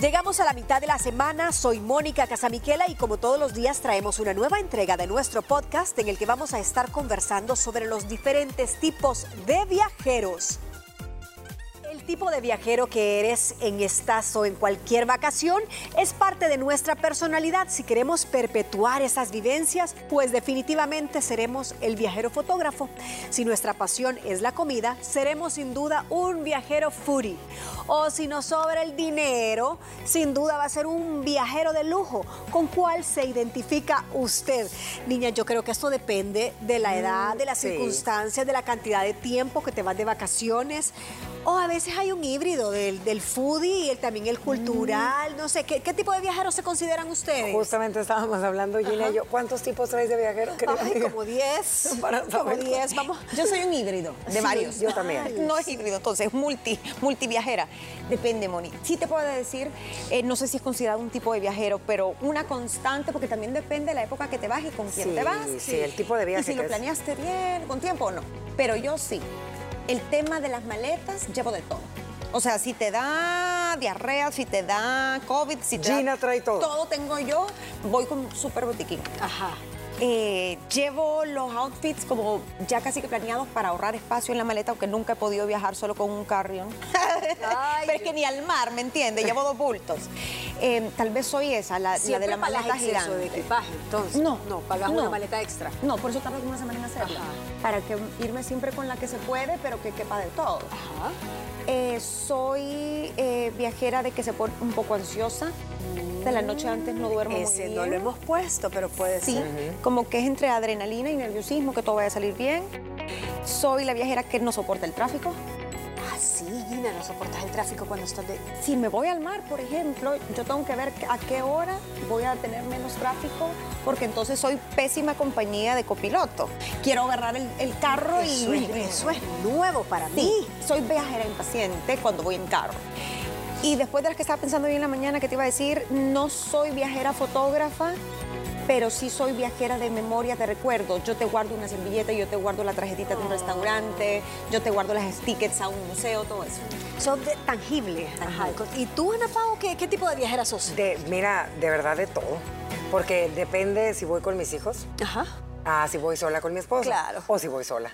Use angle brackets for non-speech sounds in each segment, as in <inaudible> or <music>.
Llegamos a la mitad de la semana, soy Mónica Casamiquela y como todos los días traemos una nueva entrega de nuestro podcast en el que vamos a estar conversando sobre los diferentes tipos de viajeros tipo de viajero que eres en estas o en cualquier vacación es parte de nuestra personalidad. Si queremos perpetuar esas vivencias, pues definitivamente seremos el viajero fotógrafo. Si nuestra pasión es la comida, seremos sin duda un viajero foodie. O si nos sobra el dinero, sin duda va a ser un viajero de lujo. ¿Con cuál se identifica usted? Niña, yo creo que esto depende de la edad, de las circunstancias, de la cantidad de tiempo que te vas de vacaciones. O a veces hay un híbrido del, del foodie y también el cultural. No sé, ¿qué, tipo de viajeros se consideran ustedes? Justamente estábamos hablando, Gina y yo. ¿Cuántos tipos traes de viajeros? Ay, como 10. <laughs> como 10, vamos. Yo soy un híbrido de varios. Yo también. No es híbrido, entonces, multi, multiviajera. Depende, Moni. Sí te puedo decir, eh, no sé si es considerado un tipo de viajero, pero una constante, porque también depende de la época que te vas y con quién te vas. Sí, el tipo de viaje. Y si lo planeaste bien, con tiempo o no. Pero yo sí el tema de las maletas, llevo de todo. O sea, si te da diarrea, si te da COVID, si te Gina trae todo. Todo tengo yo, voy con super botiquín. Ajá. Eh, llevo los outfits como ya casi que planeados para ahorrar espacio en la maleta, aunque nunca he podido viajar solo con un carrion. <laughs> Pero es que ni al mar, ¿me entiendes? Llevo dos bultos. Eh, tal vez soy esa, la, de la maleta gigante. de equipaje, entonces? No. No, pagas una maleta extra. No, por eso tardo una semana en hacerla. Para que irme siempre con la que se puede, pero que quepa de todo. Ajá. Eh, soy viajera de que se pone un poco ansiosa de la noche antes no duermo Ese muy bien. no lo hemos puesto, pero puede sí, ser. como que es entre adrenalina y nerviosismo que todo vaya a salir bien. Soy la viajera que no soporta el tráfico. Ah, sí, Gina, no soportas el tráfico cuando estás de... Si me voy al mar, por ejemplo, yo tengo que ver a qué hora voy a tener menos tráfico, porque entonces soy pésima compañía de copiloto. Quiero agarrar el, carro y... eso es nuevo para mí. Soy viajera impaciente cuando voy en carro. Y después de las que estaba pensando hoy en la mañana que te iba a decir, no soy viajera fotógrafa, pero sí soy viajera de memoria, de recuerdos. Yo te guardo una servilleta, yo te guardo la tarjetita de un restaurante, yo te guardo las tickets a un museo, todo eso. Son de, tangibles. ¿Y tú, Ana Pau, qué, qué, tipo de viajera sos? De, mira, de verdad de todo. Porque depende si voy con mis hijos. Ajá. Ah, si voy sola con mi esposo. Claro. O si voy sola.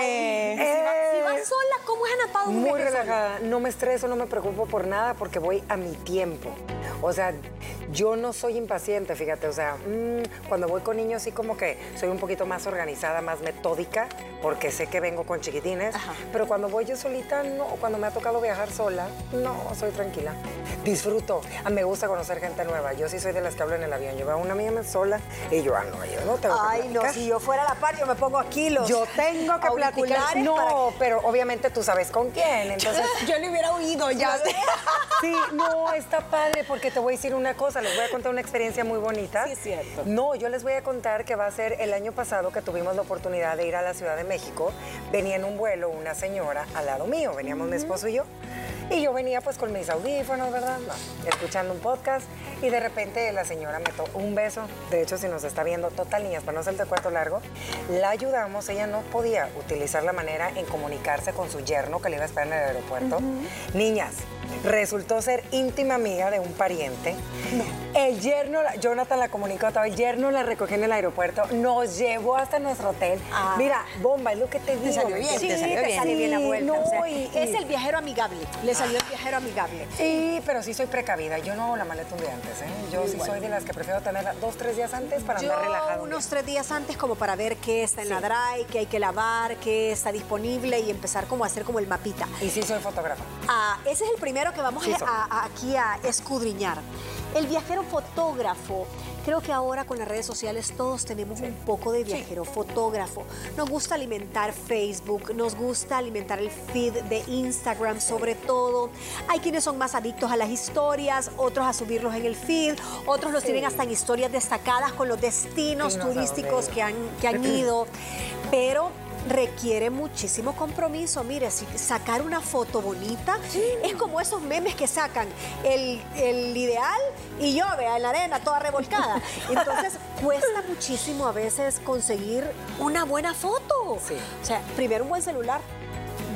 Eh, si, vas, sola, ¿cómo es Ana Pau? Muy relajada. No me estreso, no me preocupo por nada porque voy a mi tiempo. O sea, yo no soy impaciente, fíjate. O sea, mm, cuando voy con niños sí como que soy un poquito más organizada, más metódica, porque sé que vengo con chiquitines. Pero cuando voy yo solita, no. Cuando me ha tocado viajar sola, no, soy tranquila. Disfruto. Ah, me gusta conocer gente nueva. Yo sí soy de las que hablo en el avión. Yo veo a una amiga sola y yo, ah, no, yo no tengo Ay, no, si yo fuera a la par, yo me pongo aquí los Yo tengo que platicar. No, pero obviamente tú sabes con quién. <laughs> Entonces, yo le hubiera oído ya. sí, no, está padre porque te voy a decir una cosa. Les voy a contar una experiencia muy bonita. Sí, es cierto. No, yo les voy a contar que va a ser el año pasado que tuvimos la oportunidad de ir a la Ciudad de México. Venía en un vuelo una señora al lado mío. Veníamos mi esposo y yo. Y yo venía pues con mis audífonos, ¿verdad? escuchando un podcast y de repente la señora me tocó un beso. De hecho, si nos está viendo, total niñas, para no ser de cuarto largo, la ayudamos. Ella no podía utilizar la manera en comunicarse con su yerno que le iba a esperar en el aeropuerto. Niñas, resultó ser íntima amiga de un pariente. El yerno, Jonathan la comunicó, el yerno la recogió en el aeropuerto, nos llevó hasta nuestro hotel. Ah. Mira, bomba, es lo que te digo. Te salió bien, sí, te salió bien. bien la vuelta. es el viajero amigable, le salió el viajero amigable. Sí, pero sí soy precavida, yo no hago la maleta un día antes, ¿eh? Yo sí soy de las que prefiero tenerla dos, tres días antes para andar relajado. unos tres días antes como para ver qué está en la dry, qué hay que lavar, qué está disponible y empezar como a hacer como el mapita. Y sí soy fotógrafa. Ah, ese es el primero que vamos a, aquí a escudriñar. El viajero fotógrafo. Creo que ahora con las redes sociales todos tenemos un poco de viajero fotógrafo. Nos gusta alimentar Facebook, nos gusta alimentar el feed de Instagram sobre todo. Hay quienes son más adictos a las historias, otros a subirlos en el feed, otros los tienen hasta en historias destacadas con los destinos turísticos que han, que han <laughs> ido. Pero requiere muchísimo compromiso. Mire, si sacar una foto bonita es como esos memes que sacan el, ideal y yo, vea, en la arena toda revolcada. <laughs> Entonces, cuesta muchísimo a veces conseguir una buena foto. O sea, primero un buen celular,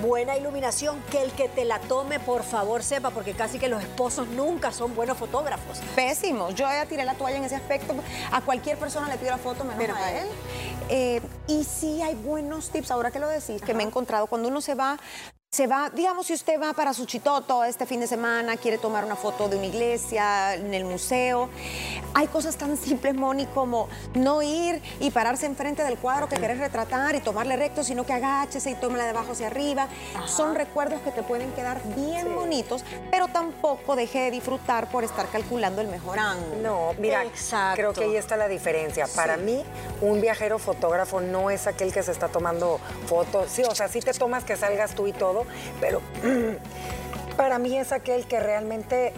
buena iluminación, que el que te la tome, por favor, sepa, porque casi que los esposos nunca son buenos fotógrafos. Pésimo. Yo ya tiré la toalla en ese aspecto. A cualquier persona le pido la foto, menos a a él. Eh, y sí hay buenos tips, ahora que lo decís, que me he encontrado. Cuando uno se va, se va, digamos, si usted va para Suchitoto este fin de semana, quiere tomar una foto de una iglesia, en el museo. Hay cosas tan simples, Moni, como no ir y pararse enfrente del cuadro que querés retratar y tomarle recto, sino que agáchese y tómela de abajo hacia arriba. Son recuerdos que te pueden quedar bien bonitos, pero tampoco deje de disfrutar por estar calculando el mejor ángulo. No, mira, Exacto. creo que ahí está la diferencia. Para mí, un viajero fotógrafo no es aquel que se está tomando fotos. Sí, o sea, sí te tomas que salgas tú y todo, pero <clears throat> para mí es aquel que realmente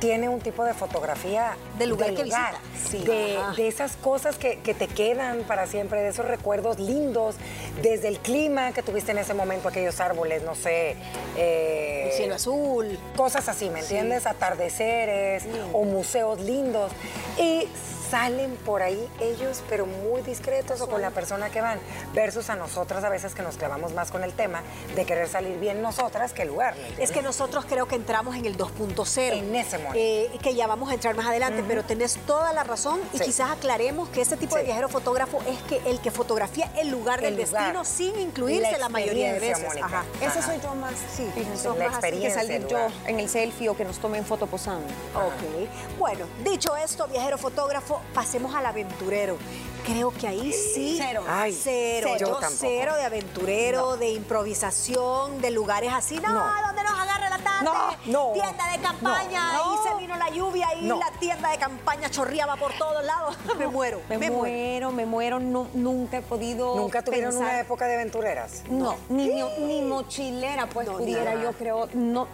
tiene un tipo de fotografía Del lugar que visita. Sí. De, de esas cosas que, que te quedan para siempre, de esos recuerdos lindos, desde el clima que tuviste en ese momento, aquellos árboles, no sé. eh, El cielo azul. cosas así, ¿me entiendes? Atardeceres o museos lindos. Y salen por ahí ellos, pero muy discretos o con la persona que van, versus a nosotras a veces que nos clavamos más con el tema de querer salir bien nosotras que el lugar. ¿me Es que nosotros creo que entramos en el 2.0. En ese momento. Eh, que ya vamos a entrar más adelante, pero tenés toda la razón y Sí. quizás aclaremos que este tipo de viajero fotógrafo es que el que fotografía el lugar del El lugar. destino sin incluirse La la, mayoría de veces. experiencia, Mónica. Ese Ajá. soy yo más. Sí, sos La más así que experiencia, salir yo en el selfie o que nos tomen foto posando. Ok. Bueno, dicho esto, viajero fotógrafo, pasemos al aventurero. Creo que ahí sí. Cero. Ay, cero. cero. Yo Yo tampoco. cero de aventurero, de improvisación, de lugares así. No, No. donde nos agarre la tarde. No, no. Tienda de campaña. No, no. se vino la lluvia y No. la tienda de campaña chorreaba por todos lados. <laughs> me muero. Me, Me, muero. muero, me muero, no- nunca he podido. ¿Nunca tuvieron pensar- una época de aventureras? No, ni, ni, ni mochilera, pues No, pudiera, nada. yo creo. No,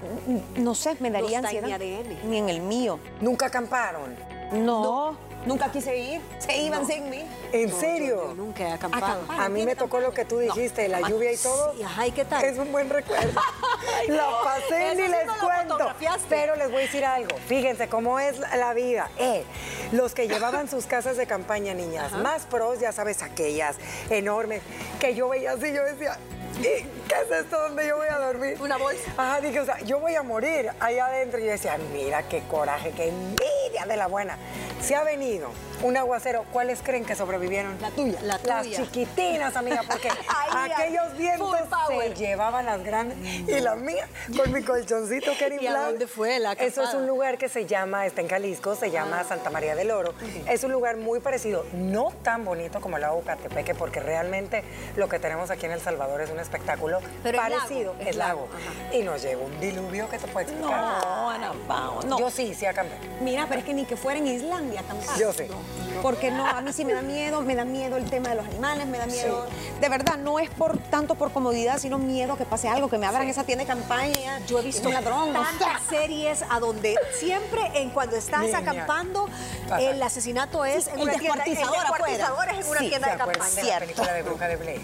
no sé, me daría ansiedad. Ni en el mío. ¿Nunca acamparon? No, nunca quise ir. Se iban sin mí. ¿En No, serio? Yo, yo nunca he acampado. Acampar. A mí me tocó lo que tú dijiste, la lluvia y todo. Sí, ajá, ¿y qué tal? Es un buen recuerdo. <laughs> la pasé ni sí les cuento. Pero les voy a decir algo. Fíjense cómo es la, vida. Eh, los que llevaban sus casas de campaña, niñas, más pros, ya sabes, aquellas enormes, que yo veía así, yo decía. "¿Y ¿Qué es esto donde yo voy a dormir? Una bolsa. Ajá, dije, o sea, yo voy a morir allá adentro. Y yo decía, mira qué coraje, qué envidia de la buena. Se ha venido un aguacero. ¿Cuáles creen que sobrevivieron? La tuya. La Las tuya. chiquitinas, amiga, porque <laughs> aquellos vientos se llevaban las grandes y la mía con mi colchoncito que era <laughs> ¿Y a inflable. dónde fue la Eso es un lugar que se llama, está en Jalisco, se llama Santa María del Oro. Es un lugar muy parecido, no tan bonito como el lago Catepeque, porque realmente lo que tenemos aquí en El Salvador es un espectáculo Pero parecido, es lago. Y nos llegó un diluvio que te puede explicar. No, Ana Pao, no. Yo sí, sí acampé. Mira, pero es que ni que fuera en Islandia acampar. Yo sé. Porque no, a mí sí me da miedo, me da miedo el tema de los animales, me da miedo. De verdad, no es por tanto por comodidad, sino miedo que pase algo, que me abran esa tienda de campaña. Yo he visto un ladrón. o sea. tantas series a donde siempre en cuando estás Niña. acampando el asesinato es Sí, en el una tienda el descuartizador es en una Sí, tienda ¿Se de acuerdan campaña. de la película de Bruja de Blair?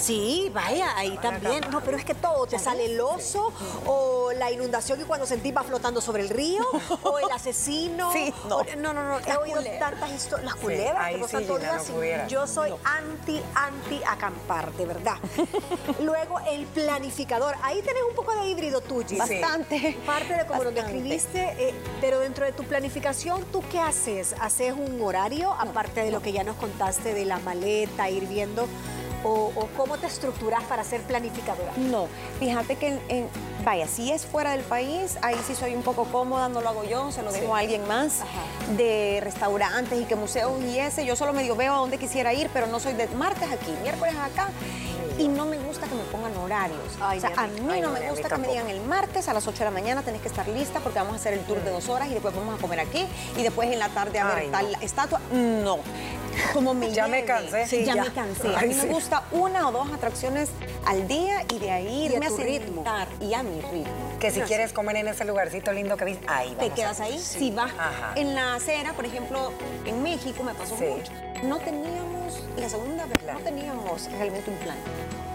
Sí, vaya, ahí también. No, pero es que todo, te sale el oso, o la inundación y cuando sentí va flotando sobre el río, <laughs> o el asesino. Sí, no. o- no, no, no, he oído tantas historias. Las culebras, ahí sí, tanto Gina, no pudiera. Yo soy anti, anti acampar, de verdad. <laughs> Luego, el planificador. Ahí tenés un poco de híbrido tuyo. Sí. Bastante. Parte de como lo describiste, eh, pero dentro de tu planificación, ¿tú qué haces? ¿Haces un horario, aparte de lo que ya nos contaste de la maleta, ir viendo? ¿O, o cómo te estructuras para ser planificadora? No, fíjate que, en- en- vaya, si es fuera del país, ahí sí soy un poco cómoda, no lo hago yo, se lo dejo a alguien más, de restaurantes y que museos y ese, yo solo medio veo a dónde quisiera ir, pero no soy de martes aquí, miércoles acá, y no me gusta que me pongan horarios. Ay, o sea, a mí. Ay, no no, me gusta que me digan el martes a las 8 de la mañana tenés que estar lista porque vamos a hacer el tour de dos horas y después vamos a comer aquí y después en la tarde a ver Ay, no. tal estatua. No. Como me Ya me cansé. Sí, Sí, ya, ya. me cansé. A mí me sí. gusta una o dos atracciones al día y de ahí Y a irme a, ritmo. sentar y a mi ritmo. Que si quieres comer en ese lugarcito lindo que viste, ahí Te a- quedas ahí. Si vas Ajá. en la acera, por ejemplo, en México me pasó Sí. mucho. No teníamos, la segunda vez, Claro. no teníamos realmente un plan.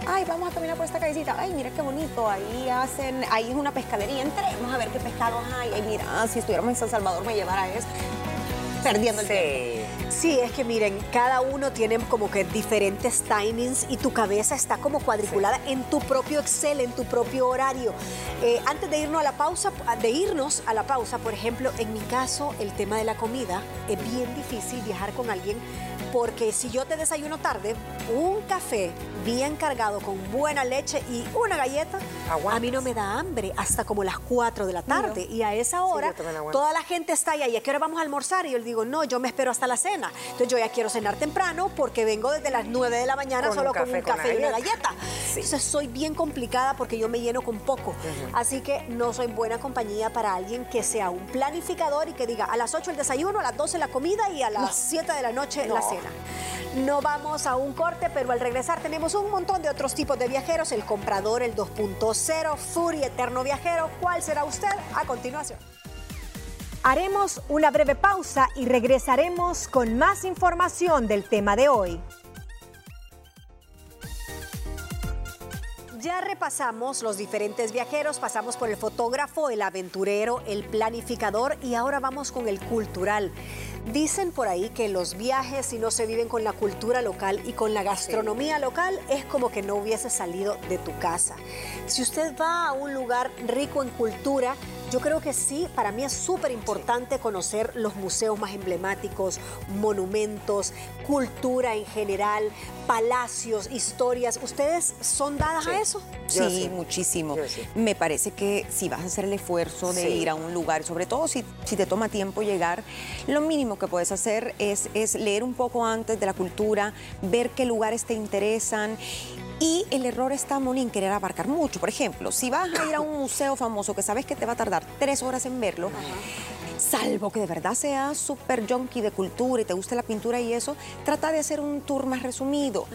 Ay, vamos a caminar por esta callecita. Ay, mira qué bonito. Ahí hacen, ahí es una pescadería. Entremos a ver qué pescados hay. Ay, mira, si estuviéramos en San Salvador me llevara esto. Perdiendo el tiempo. Sí. Es que miren, cada uno tiene como que diferentes timings y tu cabeza está como cuadriculada en tu propio Excel, en tu propio horario. Eh, antes de irnos a la pausa, de irnos a la pausa, por ejemplo, en mi caso, el tema de la comida es bien difícil viajar con alguien porque si yo te desayuno tarde, un café bien cargado con buena leche y una galleta, a mí no me da hambre hasta como las 4 de la tarde. Y a esa hora toda la gente está ahí, ¿y a qué hora vamos a almorzar? Y yo le digo, no, yo me espero hasta la cena. Entonces yo ya quiero cenar temprano porque vengo desde las 9 de la mañana solo con un café y una galleta. Entonces soy bien complicada porque yo me lleno con poco. Así que no soy buena compañía para alguien que sea un planificador y que diga a las 8 el desayuno, a las 12 la comida y a las 7 de la noche la cena. No vamos a un corte, pero al regresar tenemos un montón de otros tipos de viajeros, el comprador, el 2.0, Fury, eterno viajero. ¿Cuál será usted? A continuación. Haremos una breve pausa y regresaremos con más información del tema de hoy. Ya repasamos los diferentes viajeros, pasamos por el fotógrafo, el aventurero, el planificador y ahora vamos con el cultural. Dicen por ahí que los viajes, si no se viven con la cultura local y con la gastronomía local, es como que no hubiese salido de tu casa. Si usted va a un lugar rico en cultura, yo creo que sí, para mí es súper importante conocer los museos más emblemáticos, monumentos, cultura en general, palacios, historias. ¿Ustedes son dadas a eso? Sí, muchísimo. Me parece que si vas a hacer el esfuerzo de ir a un lugar, sobre todo si, si, te toma tiempo llegar, lo mínimo que puedes hacer es, es leer un poco antes de la cultura, ver qué lugares te interesan y el error está, Moni, en querer abarcar mucho. Por ejemplo, si vas a ir a un museo famoso que sabes que te va a tardar tres horas en verlo, salvo que de verdad seas súper junkie de cultura y te guste la pintura y eso, trata de hacer un tour más resumido.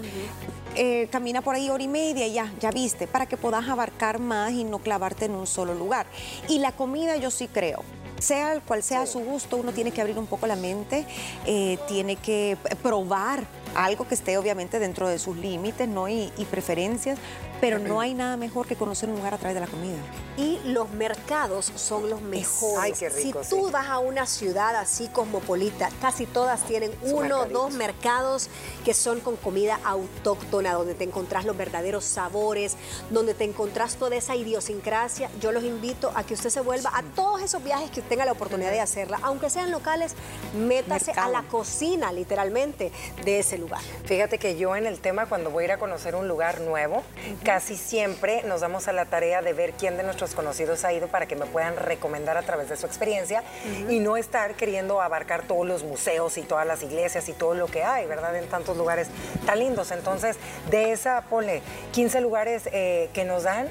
Eh, camina por ahí hora y media y ya, ya viste, para que puedas abarcar más y no clavarte en un solo lugar. Y la comida yo sí creo sea cual sea su gusto, uno tiene que abrir un poco la mente, eh, tiene que probar algo que esté obviamente dentro de sus límites ¿no? y, preferencias, pero no hay nada mejor que conocer un lugar a través de la comida. Y los mercados son los mejores. si tú vas a una ciudad así cosmopolita, casi todas tienen uno o dos mercados que son con comida autóctona, donde te encontrás los verdaderos sabores, donde te encontrás toda esa idiosincrasia. Yo los invito a que usted se vuelva a todos esos viajes que tenga la oportunidad de hacerla, aunque sean locales, métase a la cocina literalmente de ese lugar. Fíjate que yo en el tema cuando voy a ir a conocer un lugar nuevo, casi siempre nos damos a la tarea de ver quién de nuestros conocidos ha ido para que me puedan recomendar a través de su experiencia y no estar queriendo abarcar todos los museos y todas las iglesias y todo lo que hay, ¿verdad? En tantos lugares tan lindos. Entonces, de esa, ponle 15 lugares eh, que nos dan,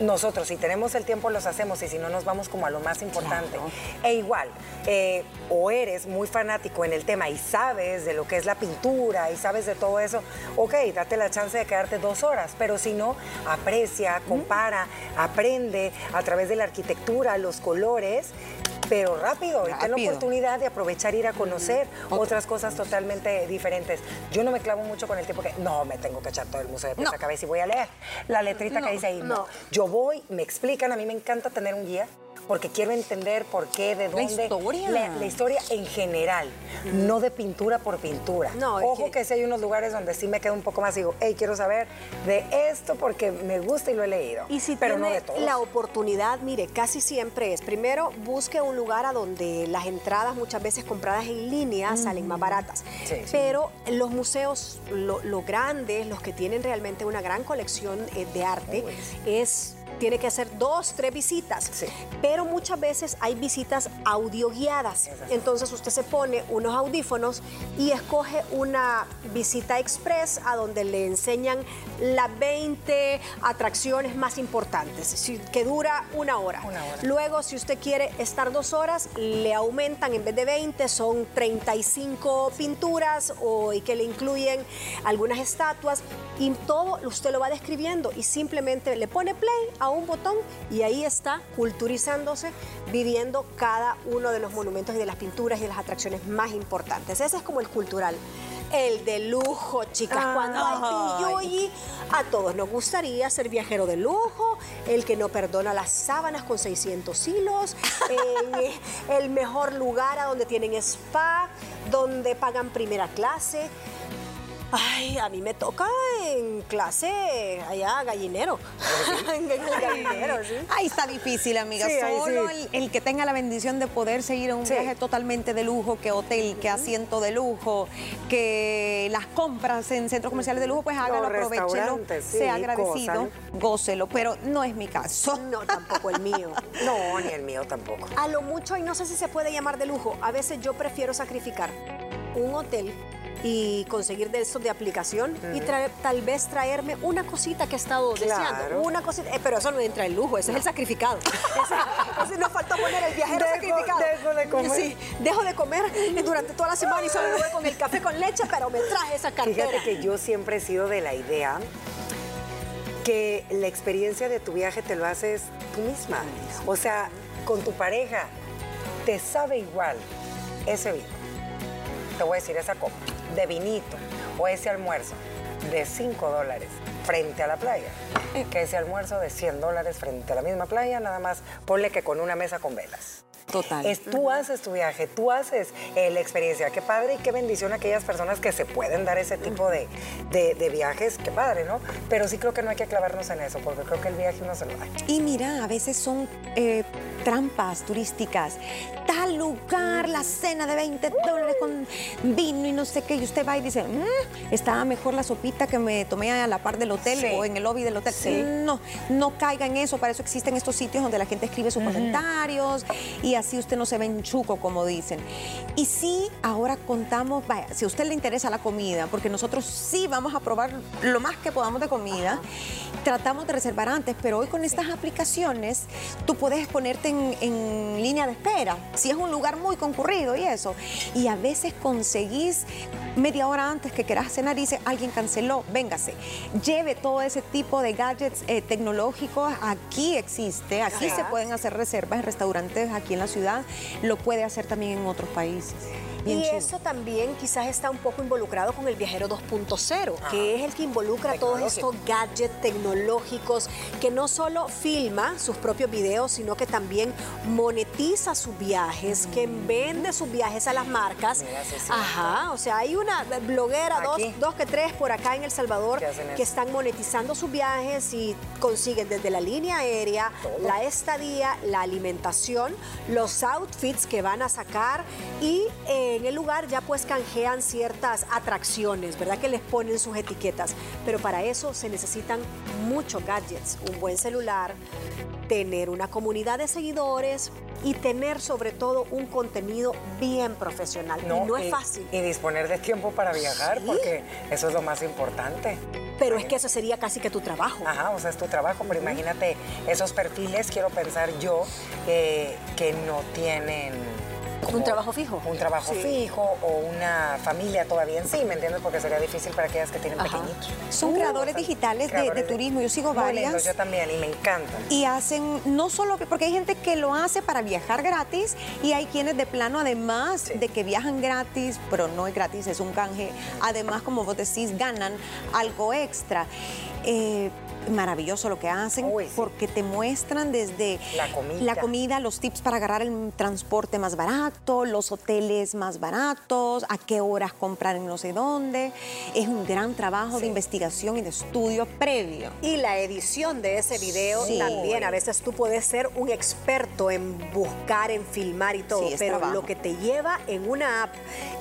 nosotros si tenemos el tiempo los hacemos y si no nos vamos como a lo más importante. E igual, eh, o eres muy fanático en el tema y sabes de lo que es la pintura y sabes de todo eso, ok, date la chance de quedarte dos horas, pero si no, aprecia, compara, aprende a través de la arquitectura, los colores pero rápido, y ten la oportunidad de aprovechar ir a conocer otras cosas totalmente diferentes. Yo no me clavo mucho con el tiempo que no me tengo que echar todo el museo de pies a cabeza y voy a leer. La letrita que dice ahí. No. Yo voy, me explican, a mí me encanta tener un guía porque quiero entender por qué, de dónde. La historia. La, historia en general, no de pintura por pintura. No, Ojo que... si hay unos lugares donde sí me quedo un poco más y digo, hey, quiero saber de esto porque me gusta y lo he leído. Y si pero tiene no de la oportunidad, mire, casi siempre es, primero busque un lugar a donde las entradas muchas veces compradas en línea salen más baratas. pero los museos, lo, grandes, los que tienen realmente una gran colección eh, de arte, es tiene que hacer dos, tres visitas. Pero muchas veces hay visitas audio guiadas. Entonces usted se pone unos audífonos y escoge una visita express a donde le enseñan las 20 atracciones más importantes, que dura una hora. Luego, si usted quiere estar dos horas, le aumentan en vez de 20, son 35 pinturas o, y que le incluyen algunas estatuas y todo usted lo va describiendo y simplemente le pone play a un botón y ahí está culturizándose, viviendo cada uno de los monumentos y de las pinturas y de las atracciones más importantes. Ese es como el cultural. el de lujo, chicas. Cuando hay a todos nos gustaría ser viajero de lujo, el que no perdona las sábanas con 600 hilos, <laughs> en el mejor lugar a donde tienen spa, donde pagan primera clase. Ay, a mí me toca en clase allá gallinero. <laughs> En gallinero, sí. Ahí está difícil, amiga. Sí, Solo sí. el, el que tenga la bendición de poder seguir un Sí. viaje totalmente de lujo, que hotel, que asiento de lujo, que las compras en centros comerciales de lujo, pues hágalo, aprovechelo, sea agradecido, gózalo. gócelo. Pero no es mi caso. No, tampoco el mío. <laughs> No, ni el mío tampoco. A lo mucho, y no sé si se puede llamar de lujo, a veces yo prefiero sacrificar un hotel y conseguir de estos de aplicación y traer- tal vez traerme una cosita que he estado Claro. deseando. Una cosita, eh, pero eso no entra en lujo, ese es el sacrificado. Ese, nos faltó poner el viajero Dejo- sacrificado. dejo de comer. Sí, dejo de comer durante toda la semana y solo me voy con el café con leche, pero me traje esa cartera. Fíjate que yo siempre he sido de la idea que la experiencia de tu viaje te lo haces tú misma. O sea, con tu pareja, te sabe igual ese vino. Te voy a decir esa copa de vinito o ese almuerzo de 5 dólares frente a la playa que ese almuerzo de 100 dólares frente a la misma playa, nada más ponle que con una mesa con velas. Total. Es, tú haces tu viaje, tú haces eh, la experiencia. Qué padre y qué bendición aquellas personas que se pueden dar ese tipo de, de- de viajes. Qué padre, ¿no? Pero sí creo que no hay que clavarnos en eso, porque creo que el viaje no se lo da. Y mira, a veces son eh, trampas turísticas. Tal lugar, la cena de 20 dólares con vino y no sé qué. Y usted va y dice, "Mm, estaba mejor la sopita que me tomé a la par del hotel Sí. o en el lobby del hotel. Sí. No, no caiga en eso. Para eso existen estos sitios donde la gente escribe sus comentarios y así usted no se ve en chuco, como dicen. Y sí, ahora contamos, vaya, si a usted le interesa la comida, porque nosotros sí vamos a probar lo más que podamos de comida, tratamos de reservar antes, pero hoy con estas aplicaciones tú puedes ponerte en, en línea de espera, si es un lugar muy concurrido y eso. Y a veces conseguís media hora antes que quieras cenar y dice, alguien canceló, véngase. Lleve todo ese tipo de gadgets eh, tecnológicos, aquí existe, aquí Ajá. se pueden hacer reservas en restaurantes aquí en la ciudad, lo puede hacer también en otros países. Bien y chido. eso también quizás está un poco involucrado con el viajero 2.0, que es el que involucra todos estos gadgets tecnológicos, que no solo filma sus propios videos, sino que también monetiza sus viajes, que vende sus viajes a las marcas. Mira, sí. Ajá, o sea, hay una bloguera, dos, que tres por acá en El Salvador, Que están monetizando sus viajes y consiguen desde la línea aérea, Todo. la estadía, la alimentación, los outfits que van a sacar y eh, en el lugar ya pues canjean ciertas atracciones, ¿verdad? Que les ponen sus etiquetas. Pero para eso se necesitan muchos gadgets, un buen celular, tener una comunidad de seguidores y tener sobre todo un contenido bien profesional. y no es y- fácil. Y disponer de tiempo para viajar, Sí. porque eso es lo más importante. Pero es que eso sería casi que tu trabajo. Ajá, o sea, es tu trabajo, pero imagínate esos perfiles, quiero pensar yo, eh, que no tienen... Un trabajo fijo. Un trabajo Sí. fijo o una familia todavía en sí, ¿me entiendes? Porque sería difícil para aquellas que tienen Ajá. pequeñitos. Son Uh, creadores digitales de- creadores de turismo. Yo sigo varias. lindos, yo también, y me encantan. Y hacen, no solo, porque hay gente que lo hace para viajar gratis y hay quienes de plano, además Sí. de que viajan gratis, pero no es gratis, es un canje, además, como vos decís, ganan algo extra. Eh, maravilloso lo que hacen Uy, sí. porque te muestran desde La comida. la comida, los tips para agarrar el transporte más barato, los hoteles más baratos, a qué horas comprar en no sé dónde. Es un gran trabajo de investigación y de estudio previo. Y la edición de ese video Sí. también. A veces tú puedes ser un experto en buscar, en filmar y todo, pero trabajo. lo que te lleva en una app,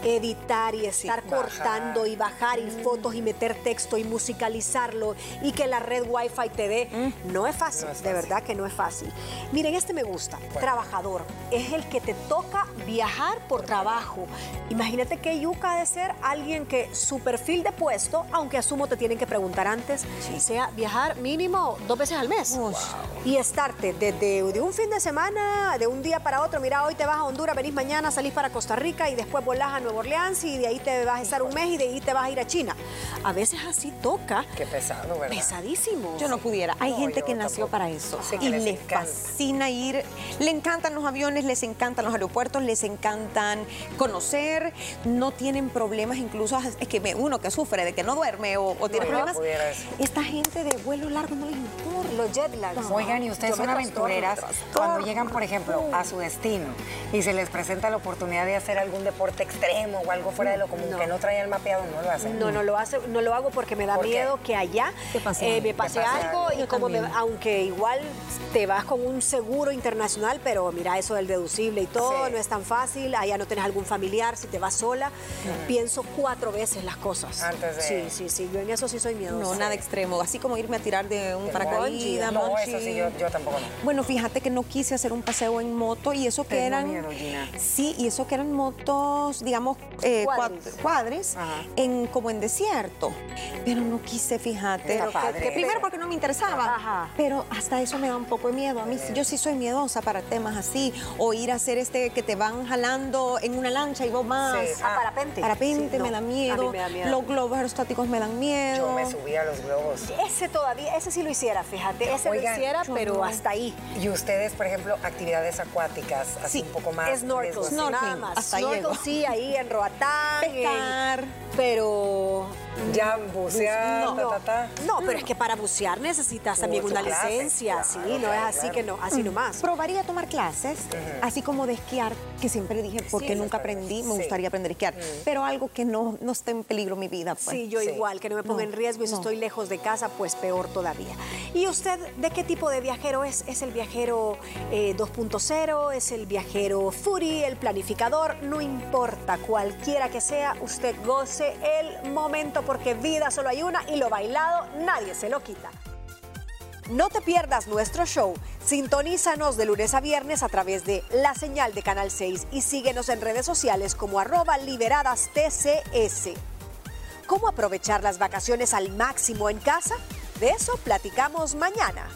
editar y estar bajar. cortando y bajar y fotos y meter texto y musicalizarlo y que la red Wi-Fi te dé, no es fácil, No es de fácil. verdad que no es fácil. Miren, este me gusta, trabajador. Es el que te toca viajar por trabajo. Imagínate qué yuca de ser alguien que su perfil de puesto, aunque asumo te tienen que preguntar antes, sea viajar mínimo dos veces al mes. Uy. Y estarte desde de un fin de semana, de un día para otro, mira, hoy te vas a Honduras, venís mañana, salís para Costa Rica y después volás a Nueva Orleans y de ahí te vas a estar un mes y de ahí te vas a ir a China. A veces así toca. Qué pesado, ¿verdad? Pesadísimo. Yo no pudiera. Hay No, gente que nació tampoco. para eso. Sí, y les fascina ir. Le encantan los aviones, les encantan los aeropuertos, les encantan conocer. No tienen problemas, incluso es que uno que sufre de que no duerme o, o tiene no problemas. pudiera eso. Esta gente de vuelos largos no les importa. Los jet lags. Oigan, y ustedes Yo son aventureras. Cuando llegan, por ejemplo, a su destino y se les presenta la oportunidad de hacer algún deporte extremo o algo fuera de lo común No. que no traían mapeado, no lo hacen. No, no lo hace, no lo hago porque me da miedo que allá eh, me pase pase algo algo. y como me- aunque igual te vas con un seguro internacional, pero mira eso del deducible y todo, Sí. no es tan fácil, allá no tienes algún familiar, si te vas sola, pienso cuatro veces las cosas. Antes de- Sí, sí, sí, yo en eso sí soy miedosa. No, nada extremo. Así como irme a tirar de un paracaídas. No, eso sí, yo, yo tampoco no. Bueno, fíjate que no quise hacer un paseo en moto y eso que Tengo eran. miedo, Gina. Sí, y eso que eran motos, digamos, eh, Cuadris. cuad- cuadris, Ajá. en, como en desierto. Pero no quise, fíjate. Que- padre. que primero porque no me interesaba. Ajá. Pero hasta eso me da un poco de miedo. A mí sí- yo sí soy miedosa para temas así. O ir a hacer este que te van jalando en una lancha y vos más. Sí. Ah, parapente. Parapente Sí, no, me da a mí miedo. me da miedo. Los globos aerostáticos me dan miedo. Yo me subí a los globos. Ese todavía, ese sí lo hiciera, fíjate, ese Oigan, lo hiciera, pero no. hasta ahí. Y ustedes, por ejemplo, actividades acuáticas, así Sí, un poco más. Snorkel? Snorkel, nada más. hasta Snorkel llego. sí, ahí en Roatán. en- Pescar. pero Ya bucear, no, ta, ta, ta. no, pero es que para bucear necesitas también una clases, licencia, claro, sí, no es así claro. que no, así nomás. Probaría tomar clases, así como de esquiar, que siempre dije, porque nunca aprendí, me gustaría aprender a esquiar, pero algo que no, no esté en peligro mi vida. Pues. Sí, yo Sí. igual, que no me ponga en riesgo y si no. estoy lejos de casa, pues peor todavía. ¿Y usted de qué tipo de viajero es? ¿Es el viajero eh, 2.0? ¿Es el viajero foodie, el planificador? No importa, cualquiera que sea, usted goce el momento porque vida solo hay una y lo bailado nadie se lo quita. No te pierdas nuestro show. Sintonízanos de lunes a viernes a través de la señal de Canal 6 y síguenos en redes sociales como arroba liberadas TCS. ¿Cómo aprovechar las vacaciones al máximo en casa? De eso platicamos mañana.